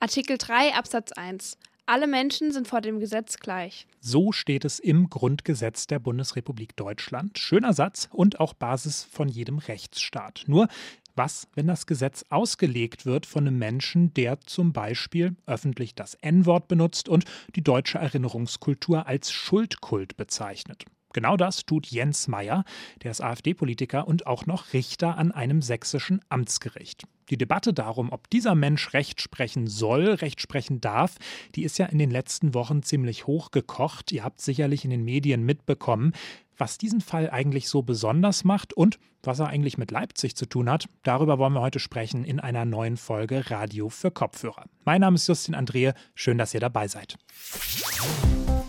Artikel 3 Absatz 1. Alle Menschen sind vor dem Gesetz gleich. So steht es im Grundgesetz der Bundesrepublik Deutschland. Schöner Satz und auch Basis von jedem Rechtsstaat. Nur was, wenn das Gesetz ausgelegt wird von einem Menschen, der zum Beispiel öffentlich das N-Wort benutzt und die deutsche Erinnerungskultur als Schuldkult bezeichnet? Genau das tut Jens Meyer, der ist AfD-Politiker und auch noch Richter an einem sächsischen Amtsgericht. Die Debatte darum, ob dieser Mensch Recht sprechen soll, Recht sprechen darf, die ist ja in den letzten Wochen ziemlich hochgekocht. Ihr habt sicherlich in den Medien mitbekommen, was diesen Fall eigentlich so besonders macht und was er eigentlich mit Leipzig zu tun hat. Darüber wollen wir heute sprechen in einer neuen Folge Radio für Kopfhörer. Mein Name ist Justin Andrehe, schön, dass ihr dabei seid.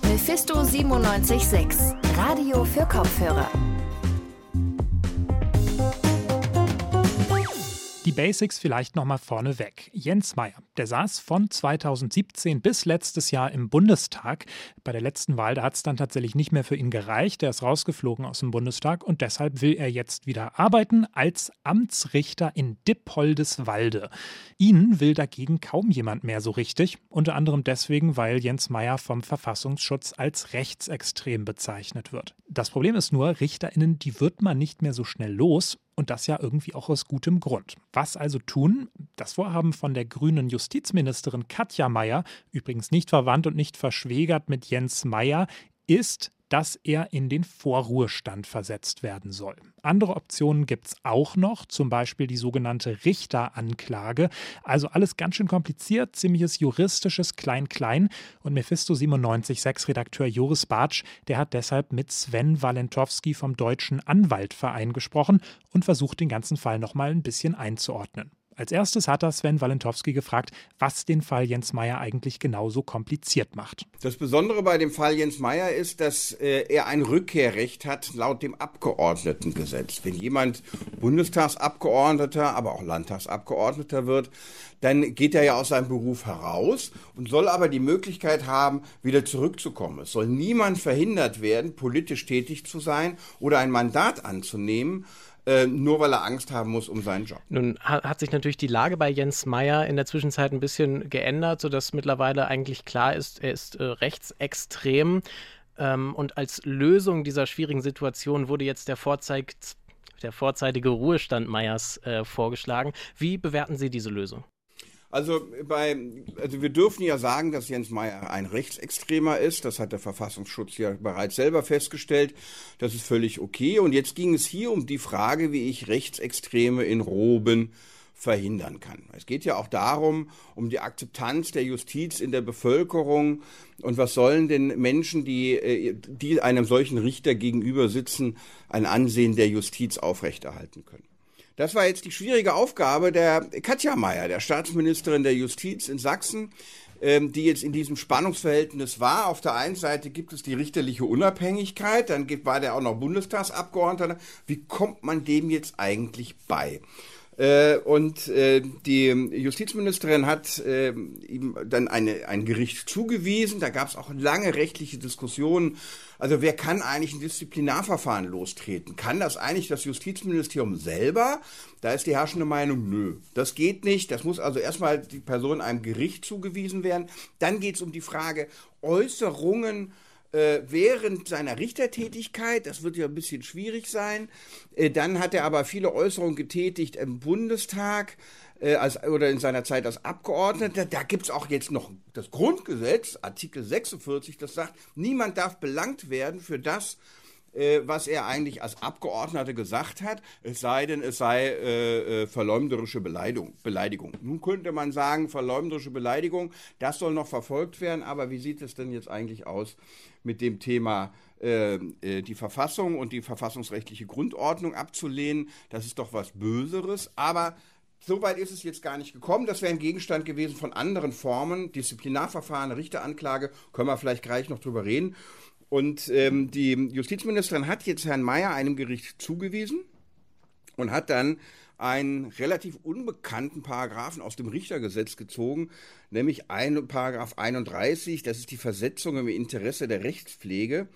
Mephisto 976, Radio für Kopfhörer. Die Basics vielleicht nochmal vorneweg. Jens Meyer, der saß von 2017 bis letztes Jahr im Bundestag. Bei der letzten Wahl, da hat es dann tatsächlich nicht mehr für ihn gereicht. Er ist rausgeflogen aus dem Bundestag und deshalb will er jetzt wieder arbeiten als Amtsrichter in Dippoldeswalde. Ihn will dagegen kaum jemand mehr so richtig. Unter anderem deswegen, weil Jens Meyer vom Verfassungsschutz als rechtsextrem bezeichnet wird. Das Problem ist nur, RichterInnen, die wird man nicht mehr so schnell los und das ja irgendwie auch aus gutem Grund. Was also tun? Das Vorhaben von der grünen Justizministerin Katja Mayer, übrigens nicht verwandt und nicht verschwägert mit Jens Mayer, ist dass er in den Vorruhestand versetzt werden soll. Andere Optionen gibt es auch noch, zum Beispiel die sogenannte Richteranklage. Also alles ganz schön kompliziert, ziemliches juristisches Klein-Klein. Und Mephisto 97.6 Redakteur Joris Bartsch, der hat deshalb mit Sven Walentowski vom Deutschen Anwaltverein gesprochen und versucht, den ganzen Fall nochmal ein bisschen einzuordnen. Als erstes hat er Sven Walentowski gefragt, was den Fall Jens Meyer eigentlich genauso kompliziert macht. Das Besondere bei dem Fall Jens Meyer ist, dass äh, er ein Rückkehrrecht hat laut dem Abgeordnetengesetz. Wenn jemand Bundestagsabgeordneter, aber auch Landtagsabgeordneter wird, dann geht er ja aus seinem Beruf heraus und soll aber die Möglichkeit haben, wieder zurückzukommen. Es soll niemand verhindert werden, politisch tätig zu sein oder ein Mandat anzunehmen, äh, nur weil er Angst haben muss um seinen Job. Nun hat sich natürlich die Lage bei Jens Meyer in der Zwischenzeit ein bisschen geändert, sodass mittlerweile eigentlich klar ist, er ist äh, rechtsextrem. Ähm, und als Lösung dieser schwierigen Situation wurde jetzt der Vorzeig der vorzeitige Ruhestand Meyers äh, vorgeschlagen. Wie bewerten Sie diese Lösung? Also bei, also wir dürfen ja sagen, dass Jens Meyer ein Rechtsextremer ist. Das hat der Verfassungsschutz ja bereits selber festgestellt. Das ist völlig okay. Und jetzt ging es hier um die Frage, wie ich Rechtsextreme in Roben verhindern kann. Es geht ja auch darum, um die Akzeptanz der Justiz in der Bevölkerung und was sollen denn Menschen, die, äh, die einem solchen Richter gegenüber sitzen, ein Ansehen der Justiz aufrechterhalten können. Das war jetzt die schwierige Aufgabe der Katja Mayer, der Staatsministerin der Justiz in Sachsen, ähm, die jetzt in diesem Spannungsverhältnis war. Auf der einen Seite gibt es die richterliche Unabhängigkeit, dann war der auch noch Bundestagsabgeordneter. Wie kommt man dem jetzt eigentlich bei? Äh, und äh, die Justizministerin hat äh, ihm dann eine, ein Gericht zugewiesen. Da gab es auch lange rechtliche Diskussionen. Also wer kann eigentlich ein Disziplinarverfahren lostreten? Kann das eigentlich das Justizministerium selber? Da ist die herrschende Meinung, nö, das geht nicht. Das muss also erstmal die Person einem Gericht zugewiesen werden. Dann geht es um die Frage Äußerungen äh, während seiner Richtertätigkeit, das wird ja ein bisschen schwierig sein. Äh, dann hat er aber viele Äußerungen getätigt im Bundestag äh, als, oder in seiner Zeit als Abgeordneter. Da gibt es auch jetzt noch das Grundgesetz, Artikel 46, das sagt, niemand darf belangt werden für das, äh, was er eigentlich als Abgeordneter gesagt hat, es sei denn, es sei äh, äh, verleumderische Beleidigung, Beleidigung. Nun könnte man sagen, verleumderische Beleidigung, das soll noch verfolgt werden, aber wie sieht es denn jetzt eigentlich aus mit dem Thema äh, äh, die Verfassung und die verfassungsrechtliche Grundordnung abzulehnen? Das ist doch was Böseres, aber Soweit ist es jetzt gar nicht gekommen. Das wäre ein Gegenstand gewesen von anderen Formen, Disziplinarverfahren, Richteranklage, können wir vielleicht gleich noch drüber reden. Und ähm, die Justizministerin hat jetzt Herrn Mayer einem Gericht zugewiesen und hat dann einen relativ unbekannten Paragraphen aus dem Richtergesetz gezogen, nämlich ein Paragraph 31, das ist die Versetzung im Interesse der Rechtspflege.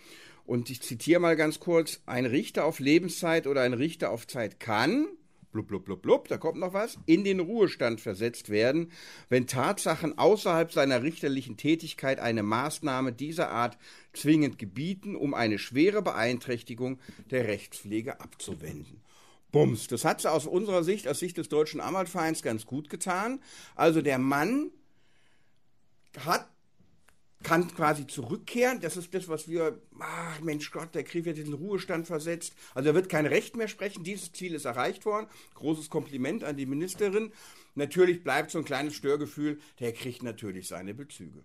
Und ich zitiere mal ganz kurz, ein Richter auf Lebenszeit oder ein Richter auf Zeit kann, blub, blub, blub, blub, da kommt noch was, in den Ruhestand versetzt werden, wenn Tatsachen außerhalb seiner richterlichen Tätigkeit eine Maßnahme dieser Art zwingend gebieten, um eine schwere Beeinträchtigung der Rechtspflege abzuwenden. Bums, das hat sie aus unserer Sicht, aus Sicht des Deutschen Anwaltvereins ganz gut getan. Also der Mann hat kann quasi zurückkehren. Das ist das, was wir, ach Mensch Gott, der Krieg wird in den Ruhestand versetzt. Also er wird kein Recht mehr sprechen. Dieses Ziel ist erreicht worden. Großes Kompliment an die Ministerin. Natürlich bleibt so ein kleines Störgefühl. Der kriegt natürlich seine Bezüge.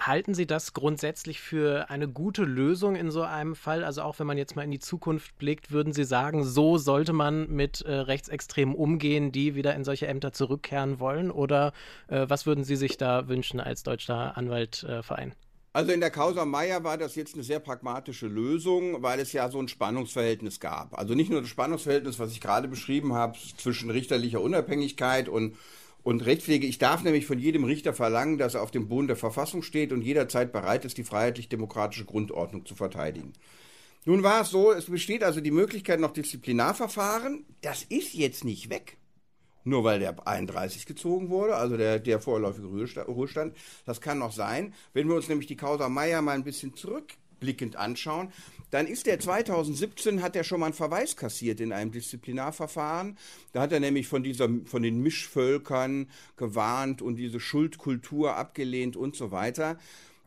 Halten Sie das grundsätzlich für eine gute Lösung in so einem Fall? Also auch wenn man jetzt mal in die Zukunft blickt, würden Sie sagen, so sollte man mit äh, Rechtsextremen umgehen, die wieder in solche Ämter zurückkehren wollen? Oder äh, was würden Sie sich da wünschen als Deutscher Anwaltverein? Äh, also in der Causa Meier war das jetzt eine sehr pragmatische Lösung, weil es ja so ein Spannungsverhältnis gab. Also nicht nur das Spannungsverhältnis, was ich gerade beschrieben habe, zwischen richterlicher Unabhängigkeit und und Rechtspflege, ich darf nämlich von jedem Richter verlangen, dass er auf dem Boden der Verfassung steht und jederzeit bereit ist, die freiheitlich-demokratische Grundordnung zu verteidigen. Nun war es so, es besteht also die Möglichkeit noch Disziplinarverfahren. Das ist jetzt nicht weg. Nur weil der 31 gezogen wurde, also der, der vorläufige Ruhestand. Das kann noch sein. Wenn wir uns nämlich die Causa Meier mal ein bisschen zurückblickend anschauen, dann ist der 2017, hat er schon mal einen Verweis kassiert in einem Disziplinarverfahren. Da hat er nämlich von, dieser, von den Mischvölkern gewarnt und diese Schuldkultur abgelehnt und so weiter.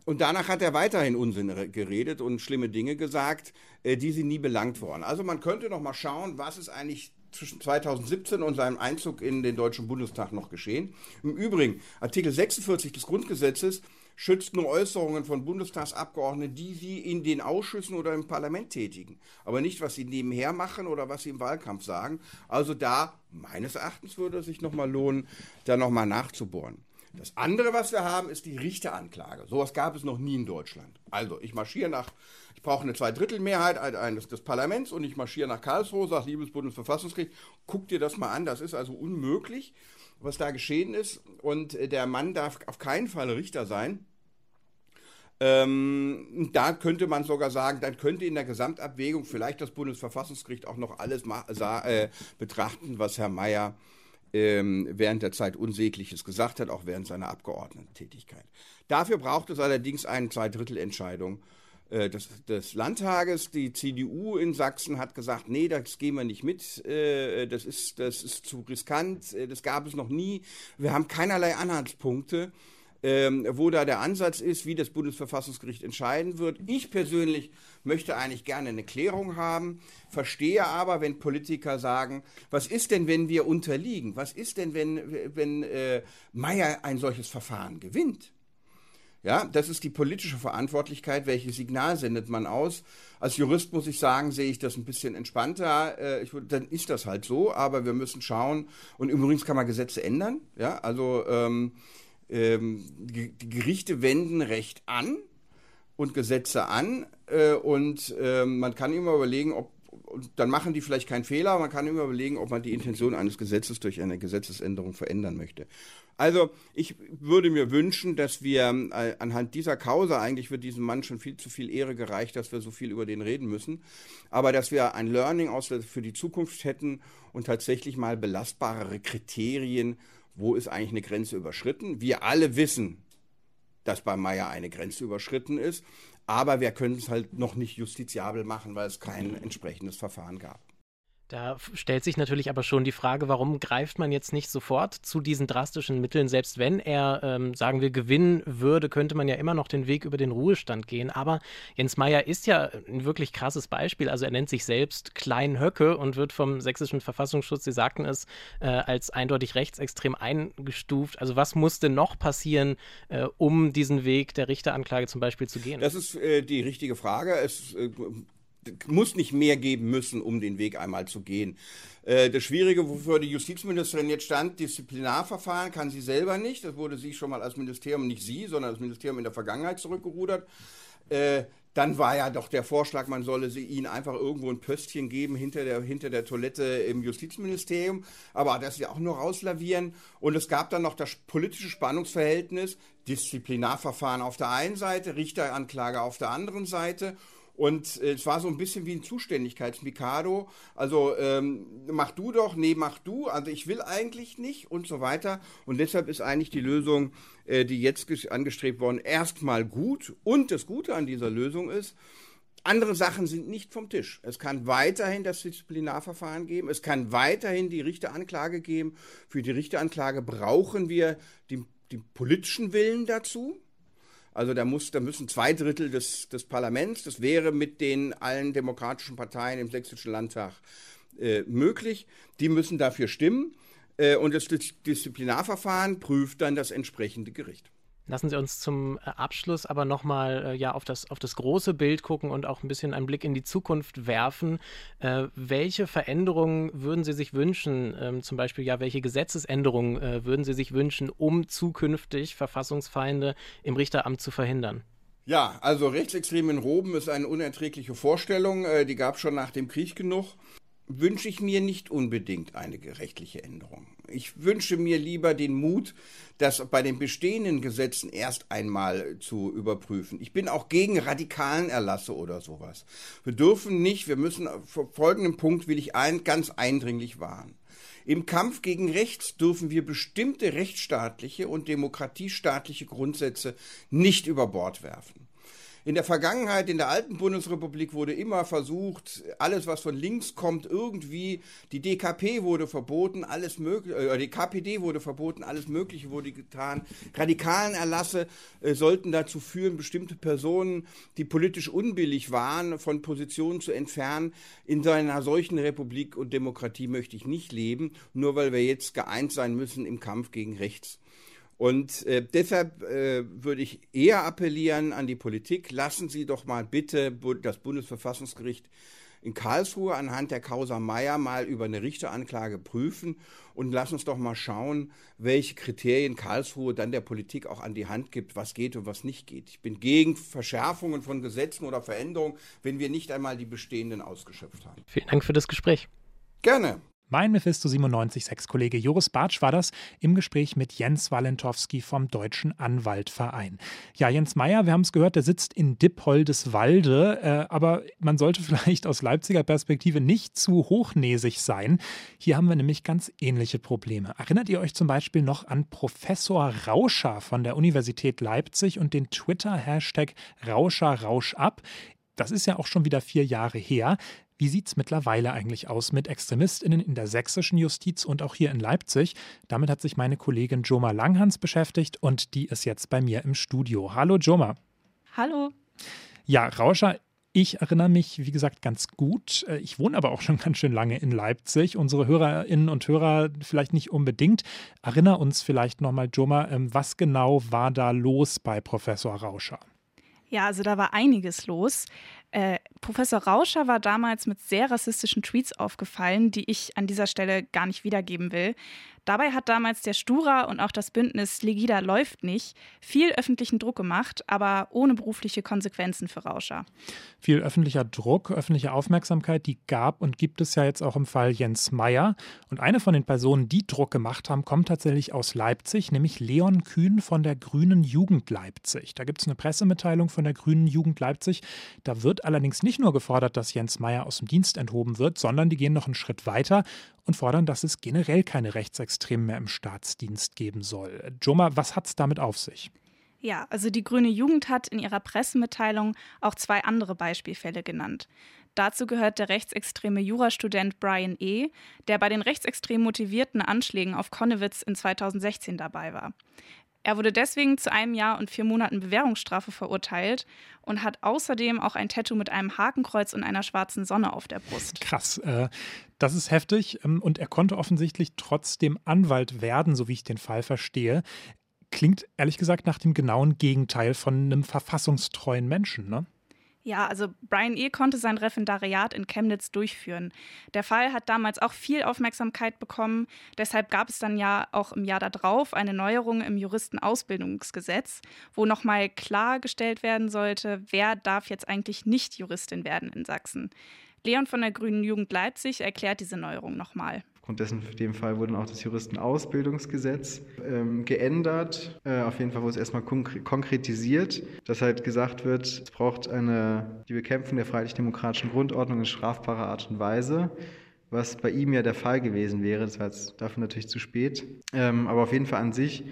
Und danach hat er weiterhin Unsinn geredet und schlimme Dinge gesagt, äh, die sie nie belangt worden. Also man könnte noch mal schauen, was ist eigentlich zwischen 2017 und seinem Einzug in den Deutschen Bundestag noch geschehen. Im Übrigen, Artikel 46 des Grundgesetzes schützt nur Äußerungen von Bundestagsabgeordneten, die sie in den Ausschüssen oder im Parlament tätigen, aber nicht, was sie nebenher machen oder was sie im Wahlkampf sagen. Also da, meines Erachtens, würde es sich nochmal lohnen, da nochmal nachzubohren. Das andere, was wir haben, ist die Richteranklage. Sowas gab es noch nie in Deutschland. Also, ich marschiere nach, ich brauche eine Zweidrittelmehrheit eines des Parlaments und ich marschiere nach Karlsruhe, sage, liebes Bundesverfassungsgericht, guck dir das mal an, das ist also unmöglich was da geschehen ist. Und äh, der Mann darf auf keinen Fall Richter sein. Ähm, da könnte man sogar sagen, dann könnte in der Gesamtabwägung vielleicht das Bundesverfassungsgericht auch noch alles äh, betrachten, was Herr Mayer ähm, während der Zeit Unsägliches gesagt hat, auch während seiner Abgeordnetentätigkeit. Dafür braucht es allerdings eine Zweidrittelentscheidung äh, des, des, Landtages. Die CDU in Sachsen hat gesagt, nee, das gehen wir nicht mit, äh, das, ist, das ist zu riskant, äh, das gab es noch nie. Wir haben keinerlei Anhaltspunkte. Ähm, wo da der Ansatz ist, wie das Bundesverfassungsgericht entscheiden wird. Ich persönlich möchte eigentlich gerne eine Klärung haben, verstehe aber, wenn Politiker sagen, was ist denn, wenn wir unterliegen? Was ist denn, wenn, wenn Meyer ein solches Verfahren gewinnt? Ja, das ist die politische Verantwortlichkeit. Welches Signal sendet man aus? Als Jurist muss ich sagen, sehe ich das ein bisschen entspannter. Äh, ich, dann ist das halt so, aber wir müssen schauen. Und übrigens kann man Gesetze ändern. Ja, also ähm, ähm, die Gerichte wenden Recht an und Gesetze an. Äh, und äh, man kann immer überlegen, ob und dann machen die vielleicht keinen Fehler. Man kann immer überlegen, ob man die Intention eines Gesetzes durch eine Gesetzesänderung verändern möchte. Also ich würde mir wünschen, dass wir äh, anhand dieser Causa, eigentlich wird diesem Mann schon viel zu viel Ehre gereicht, dass wir so viel über den reden müssen, aber dass wir ein Learning aus für die Zukunft hätten und tatsächlich mal belastbarere Kriterien, wo ist eigentlich eine Grenze überschritten. Wir alle wissen, dass bei Meier eine Grenze überschritten ist, aber wir können es halt noch nicht justiziabel machen, weil es kein entsprechendes Verfahren gab. Da stellt sich natürlich aber schon die Frage, warum greift man jetzt nicht sofort zu diesen drastischen Mitteln? Selbst wenn er, ähm, sagen wir, gewinnen würde, könnte man ja immer noch den Weg über den Ruhestand gehen. Aber Jens Meyer ist ja ein wirklich krasses Beispiel. Also er nennt sich selbst Klein Höcke und wird vom sächsischen Verfassungsschutz, Sie sagten es, äh, als eindeutig rechtsextrem eingestuft. Also was muss denn noch passieren, äh, um diesen Weg der Richteranklage zum Beispiel zu gehen? Das ist äh, die richtige Frage. Es äh, muss nicht mehr geben müssen, um den Weg einmal zu gehen. Äh, das Schwierige, wofür die Justizministerin jetzt stand, Disziplinarverfahren kann sie selber nicht. Das wurde sie schon mal als Ministerium, nicht sie, sondern das Ministerium in der Vergangenheit zurückgerudert. Äh, dann war ja doch der Vorschlag, man solle sie ihnen einfach irgendwo ein Pöstchen geben hinter der, hinter der Toilette im Justizministerium. Aber das ja auch nur rauslavieren. Und es gab dann noch das politische Spannungsverhältnis, Disziplinarverfahren auf der einen Seite, Richteranklage auf der anderen Seite. Und äh, es war so ein bisschen wie ein Zuständigkeitsmikado. Also ähm, mach du doch, nee, mach du. Also ich will eigentlich nicht und so weiter. Und deshalb ist eigentlich die Lösung, äh, die jetzt angestrebt worden, erstmal gut. Und das Gute an dieser Lösung ist, andere Sachen sind nicht vom Tisch. Es kann weiterhin das Disziplinarverfahren geben. Es kann weiterhin die Richteranklage geben. Für die Richteranklage brauchen wir den politischen Willen dazu. Also da, muss, da müssen zwei Drittel des, des Parlaments, das wäre mit den allen demokratischen Parteien im Sächsischen Landtag äh, möglich, die müssen dafür stimmen. Äh, und das Disziplinarverfahren prüft dann das entsprechende Gericht. Lassen Sie uns zum äh, Abschluss aber nochmal äh, ja, auf, das, auf das große Bild gucken und auch ein bisschen einen Blick in die Zukunft werfen. Äh, welche Veränderungen würden Sie sich wünschen, ähm, zum Beispiel ja, welche Gesetzesänderungen äh, würden Sie sich wünschen, um zukünftig Verfassungsfeinde im Richteramt zu verhindern? Ja, also rechtsextrem in Roben ist eine unerträgliche Vorstellung. Äh, die gab es schon nach dem Krieg genug wünsche ich mir nicht unbedingt eine rechtliche Änderung. Ich wünsche mir lieber den Mut, das bei den bestehenden Gesetzen erst einmal zu überprüfen. Ich bin auch gegen radikalen Erlasse oder sowas. Wir dürfen nicht, wir müssen, vor folgendem Punkt will ich ein, ganz eindringlich warnen. Im Kampf gegen rechts dürfen wir bestimmte rechtsstaatliche und demokratiestaatliche Grundsätze nicht über Bord werfen. In der Vergangenheit, in der alten Bundesrepublik wurde immer versucht, alles, was von links kommt, irgendwie, die DKP wurde verboten, alles mögliche, äh, die KPD wurde verboten, alles Mögliche wurde getan. Radikalen Erlasse äh, sollten dazu führen, bestimmte Personen, die politisch unbillig waren, von Positionen zu entfernen. In einer solchen Republik und Demokratie möchte ich nicht leben, nur weil wir jetzt geeint sein müssen im Kampf gegen rechts. Und äh, deshalb äh, würde ich eher appellieren an die Politik, lassen Sie doch mal bitte das Bundesverfassungsgericht in Karlsruhe anhand der Causa Meyer mal über eine Richteranklage prüfen und lassen uns doch mal schauen, welche Kriterien Karlsruhe dann der Politik auch an die Hand gibt, was geht und was nicht geht. Ich bin gegen Verschärfungen von Gesetzen oder Veränderungen, wenn wir nicht einmal die bestehenden ausgeschöpft haben. Vielen Dank für das Gespräch. Gerne. Mein Mephisto 97.6-Kollege Joris Bartsch war das im Gespräch mit Jens Walentowski vom Deutschen Anwaltverein. Ja, Jens Meyer, wir haben es gehört, der sitzt in Dippoldeswalde, äh, aber man sollte vielleicht aus Leipziger Perspektive nicht zu hochnäsig sein. Hier haben wir nämlich ganz ähnliche Probleme. Erinnert ihr euch zum Beispiel noch an Professor Rauscher von der Universität Leipzig und den Twitter-Hashtag Rauscher Rausch ab? Das ist ja auch schon wieder vier Jahre her. Wie sieht es mittlerweile eigentlich aus mit ExtremistInnen in der sächsischen Justiz und auch hier in Leipzig? Damit hat sich meine Kollegin Joma Langhans beschäftigt und die ist jetzt bei mir im Studio. Hallo Joma. Hallo. Ja, Rauscher, ich erinnere mich, wie gesagt, ganz gut. Äh, ich wohne aber auch schon ganz schön lange in Leipzig. Unsere Hörerinnen und Hörer vielleicht nicht unbedingt. Erinner uns vielleicht nochmal, Joma, ähm, was genau war da los bei Professor Rauscher? Ja, also da war einiges los. Äh, Professor Rauscher war damals mit sehr rassistischen Tweets aufgefallen, die ich an dieser Stelle gar nicht wiedergeben will. Dabei hat damals der Stura und auch das Bündnis Legida läuft nicht viel öffentlichen Druck gemacht, aber ohne berufliche Konsequenzen für Rauscher. Viel öffentlicher Druck, öffentliche Aufmerksamkeit, die gab und gibt es ja jetzt auch im Fall Jens Meyer. Und eine von den Personen, die Druck gemacht haben, kommt tatsächlich aus Leipzig, nämlich Leon Kühn von der Grünen Jugend Leipzig. Da gibt es eine Pressemitteilung von der Grünen Jugend Leipzig. Da wird allerdings nicht nur gefordert, dass Jens Meyer aus dem Dienst enthoben wird, sondern die gehen noch einen Schritt weiter und fordern, dass es generell keine Rechtsextremen mehr im Staatsdienst geben soll. Joma, was hat es damit auf sich? Ja, also die Grüne Jugend hat in ihrer Pressemitteilung auch zwei andere Beispielfälle genannt. Dazu gehört der rechtsextreme Jurastudent Brian E., der bei den rechtsextrem motivierten Anschlägen auf Konnewitz in 2016 dabei war. Er wurde deswegen zu einem Jahr und vier Monaten Bewährungsstrafe verurteilt und hat außerdem auch ein Tattoo mit einem Hakenkreuz und einer schwarzen Sonne auf der Brust. Krass, äh, das ist heftig. Ähm, und er konnte offensichtlich trotzdem Anwalt werden, so wie ich den Fall verstehe. Klingt ehrlich gesagt nach dem genauen Gegenteil von einem verfassungstreuen Menschen, ne? Ja, also Brian E. konnte sein Referendariat in Chemnitz durchführen. Der Fall hat damals auch viel Aufmerksamkeit bekommen. Deshalb gab es dann ja auch im Jahr darauf eine Neuerung im Juristenausbildungsgesetz, wo nochmal klargestellt werden sollte, wer darf jetzt eigentlich nicht Juristin werden in Sachsen. Leon von der Grünen Jugend Leipzig erklärt diese Neuerung nochmal. Aufgrund dessen, für den Fall wurde auch das Juristenausbildungsgesetz ähm, geändert. Äh, auf jeden Fall wurde es erstmal konkre konkretisiert, dass halt gesagt wird, es braucht eine, die Bekämpfung der freiheitlich-demokratischen Grundordnung in strafbarer Art und Weise was bei ihm ja der Fall gewesen wäre. Das war jetzt dafür natürlich zu spät. Ähm, aber auf jeden Fall an sich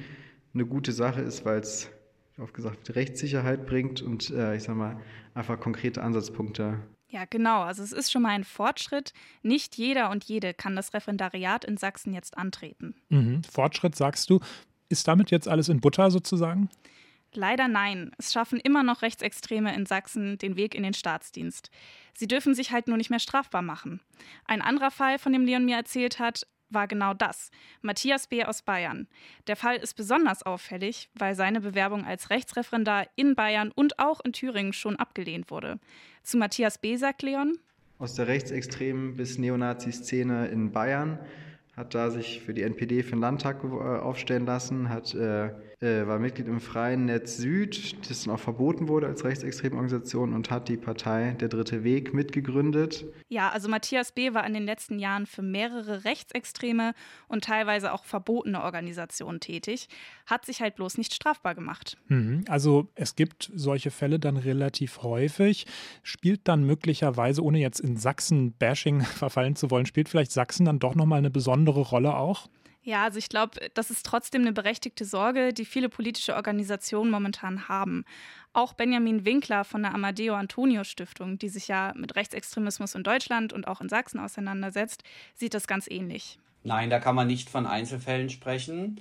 eine gute Sache ist, weil es, wie oft gesagt, Rechtssicherheit bringt und äh, ich sag mal, einfach konkrete Ansatzpunkte ja, genau. Also es ist schon mal ein Fortschritt. Nicht jeder und jede kann das Referendariat in Sachsen jetzt antreten. Mhm. Fortschritt sagst du. Ist damit jetzt alles in Butter sozusagen? Leider nein. Es schaffen immer noch Rechtsextreme in Sachsen den Weg in den Staatsdienst. Sie dürfen sich halt nur nicht mehr strafbar machen. Ein anderer Fall, von dem Leon mir erzählt hat, war genau das. Matthias B. aus Bayern. Der Fall ist besonders auffällig, weil seine Bewerbung als Rechtsreferendar in Bayern und auch in Thüringen schon abgelehnt wurde. Zu Matthias B. sagt Leon. Aus der rechtsextremen bis Neonazi-Szene in Bayern hat da sich für die NPD für den Landtag äh, aufstellen lassen, hat äh, äh, war Mitglied im Freien Netz Süd, das dann auch verboten wurde als rechtsextreme Organisation und hat die Partei Der Dritte Weg mitgegründet. Ja, also Matthias B. war in den letzten Jahren für mehrere rechtsextreme und teilweise auch verbotene Organisationen tätig, hat sich halt bloß nicht strafbar gemacht. Mhm, also es gibt solche Fälle dann relativ häufig. Spielt dann möglicherweise, ohne jetzt in Sachsen-Bashing verfallen zu wollen, spielt vielleicht Sachsen dann doch nochmal eine besondere Rolle auch? Ja, also ich glaube, das ist trotzdem eine berechtigte Sorge, die viele politische Organisationen momentan haben. Auch Benjamin Winkler von der Amadeo Antonio Stiftung, die sich ja mit Rechtsextremismus in Deutschland und auch in Sachsen auseinandersetzt, sieht das ganz ähnlich. Nein, da kann man nicht von Einzelfällen sprechen.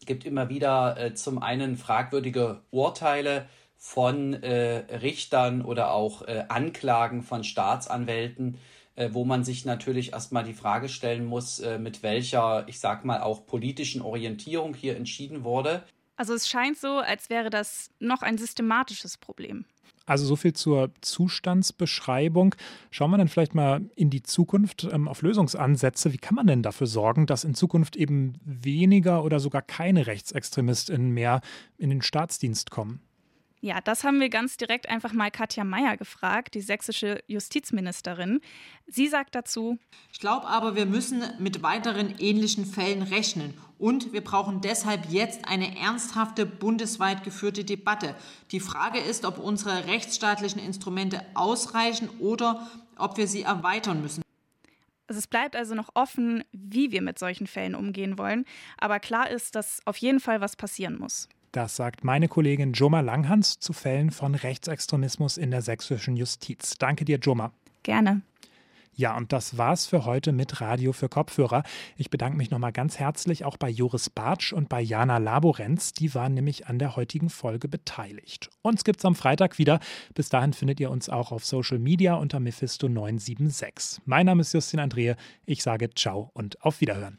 Es gibt immer wieder äh, zum einen fragwürdige Urteile von äh, Richtern oder auch äh, Anklagen von Staatsanwälten, äh, wo man sich natürlich erstmal die Frage stellen muss, äh, mit welcher, ich sag mal, auch politischen Orientierung hier entschieden wurde. Also es scheint so, als wäre das noch ein systematisches Problem. Also so viel zur Zustandsbeschreibung. Schauen wir dann vielleicht mal in die Zukunft ähm, auf Lösungsansätze. Wie kann man denn dafür sorgen, dass in Zukunft eben weniger oder sogar keine RechtsextremistInnen mehr in den Staatsdienst kommen? Ja, das haben wir ganz direkt einfach mal Katja Mayer gefragt, die sächsische Justizministerin. Sie sagt dazu: Ich glaube aber, wir müssen mit weiteren ähnlichen Fällen rechnen. Und wir brauchen deshalb jetzt eine ernsthafte bundesweit geführte Debatte. Die Frage ist, ob unsere rechtsstaatlichen Instrumente ausreichen oder ob wir sie erweitern müssen. Es bleibt also noch offen, wie wir mit solchen Fällen umgehen wollen. Aber klar ist, dass auf jeden Fall was passieren muss. Das sagt meine Kollegin Joma Langhans zu Fällen von Rechtsextremismus in der sächsischen Justiz. Danke dir, Joma. Gerne. Ja, und das war's für heute mit Radio für Kopfhörer. Ich bedanke mich nochmal ganz herzlich auch bei Joris Bartsch und bei Jana Laborenz. Die waren nämlich an der heutigen Folge beteiligt. Uns gibt's am Freitag wieder. Bis dahin findet ihr uns auch auf Social Media unter Mephisto976. Mein Name ist Justin Andrehe. Ich sage Ciao und auf Wiederhören.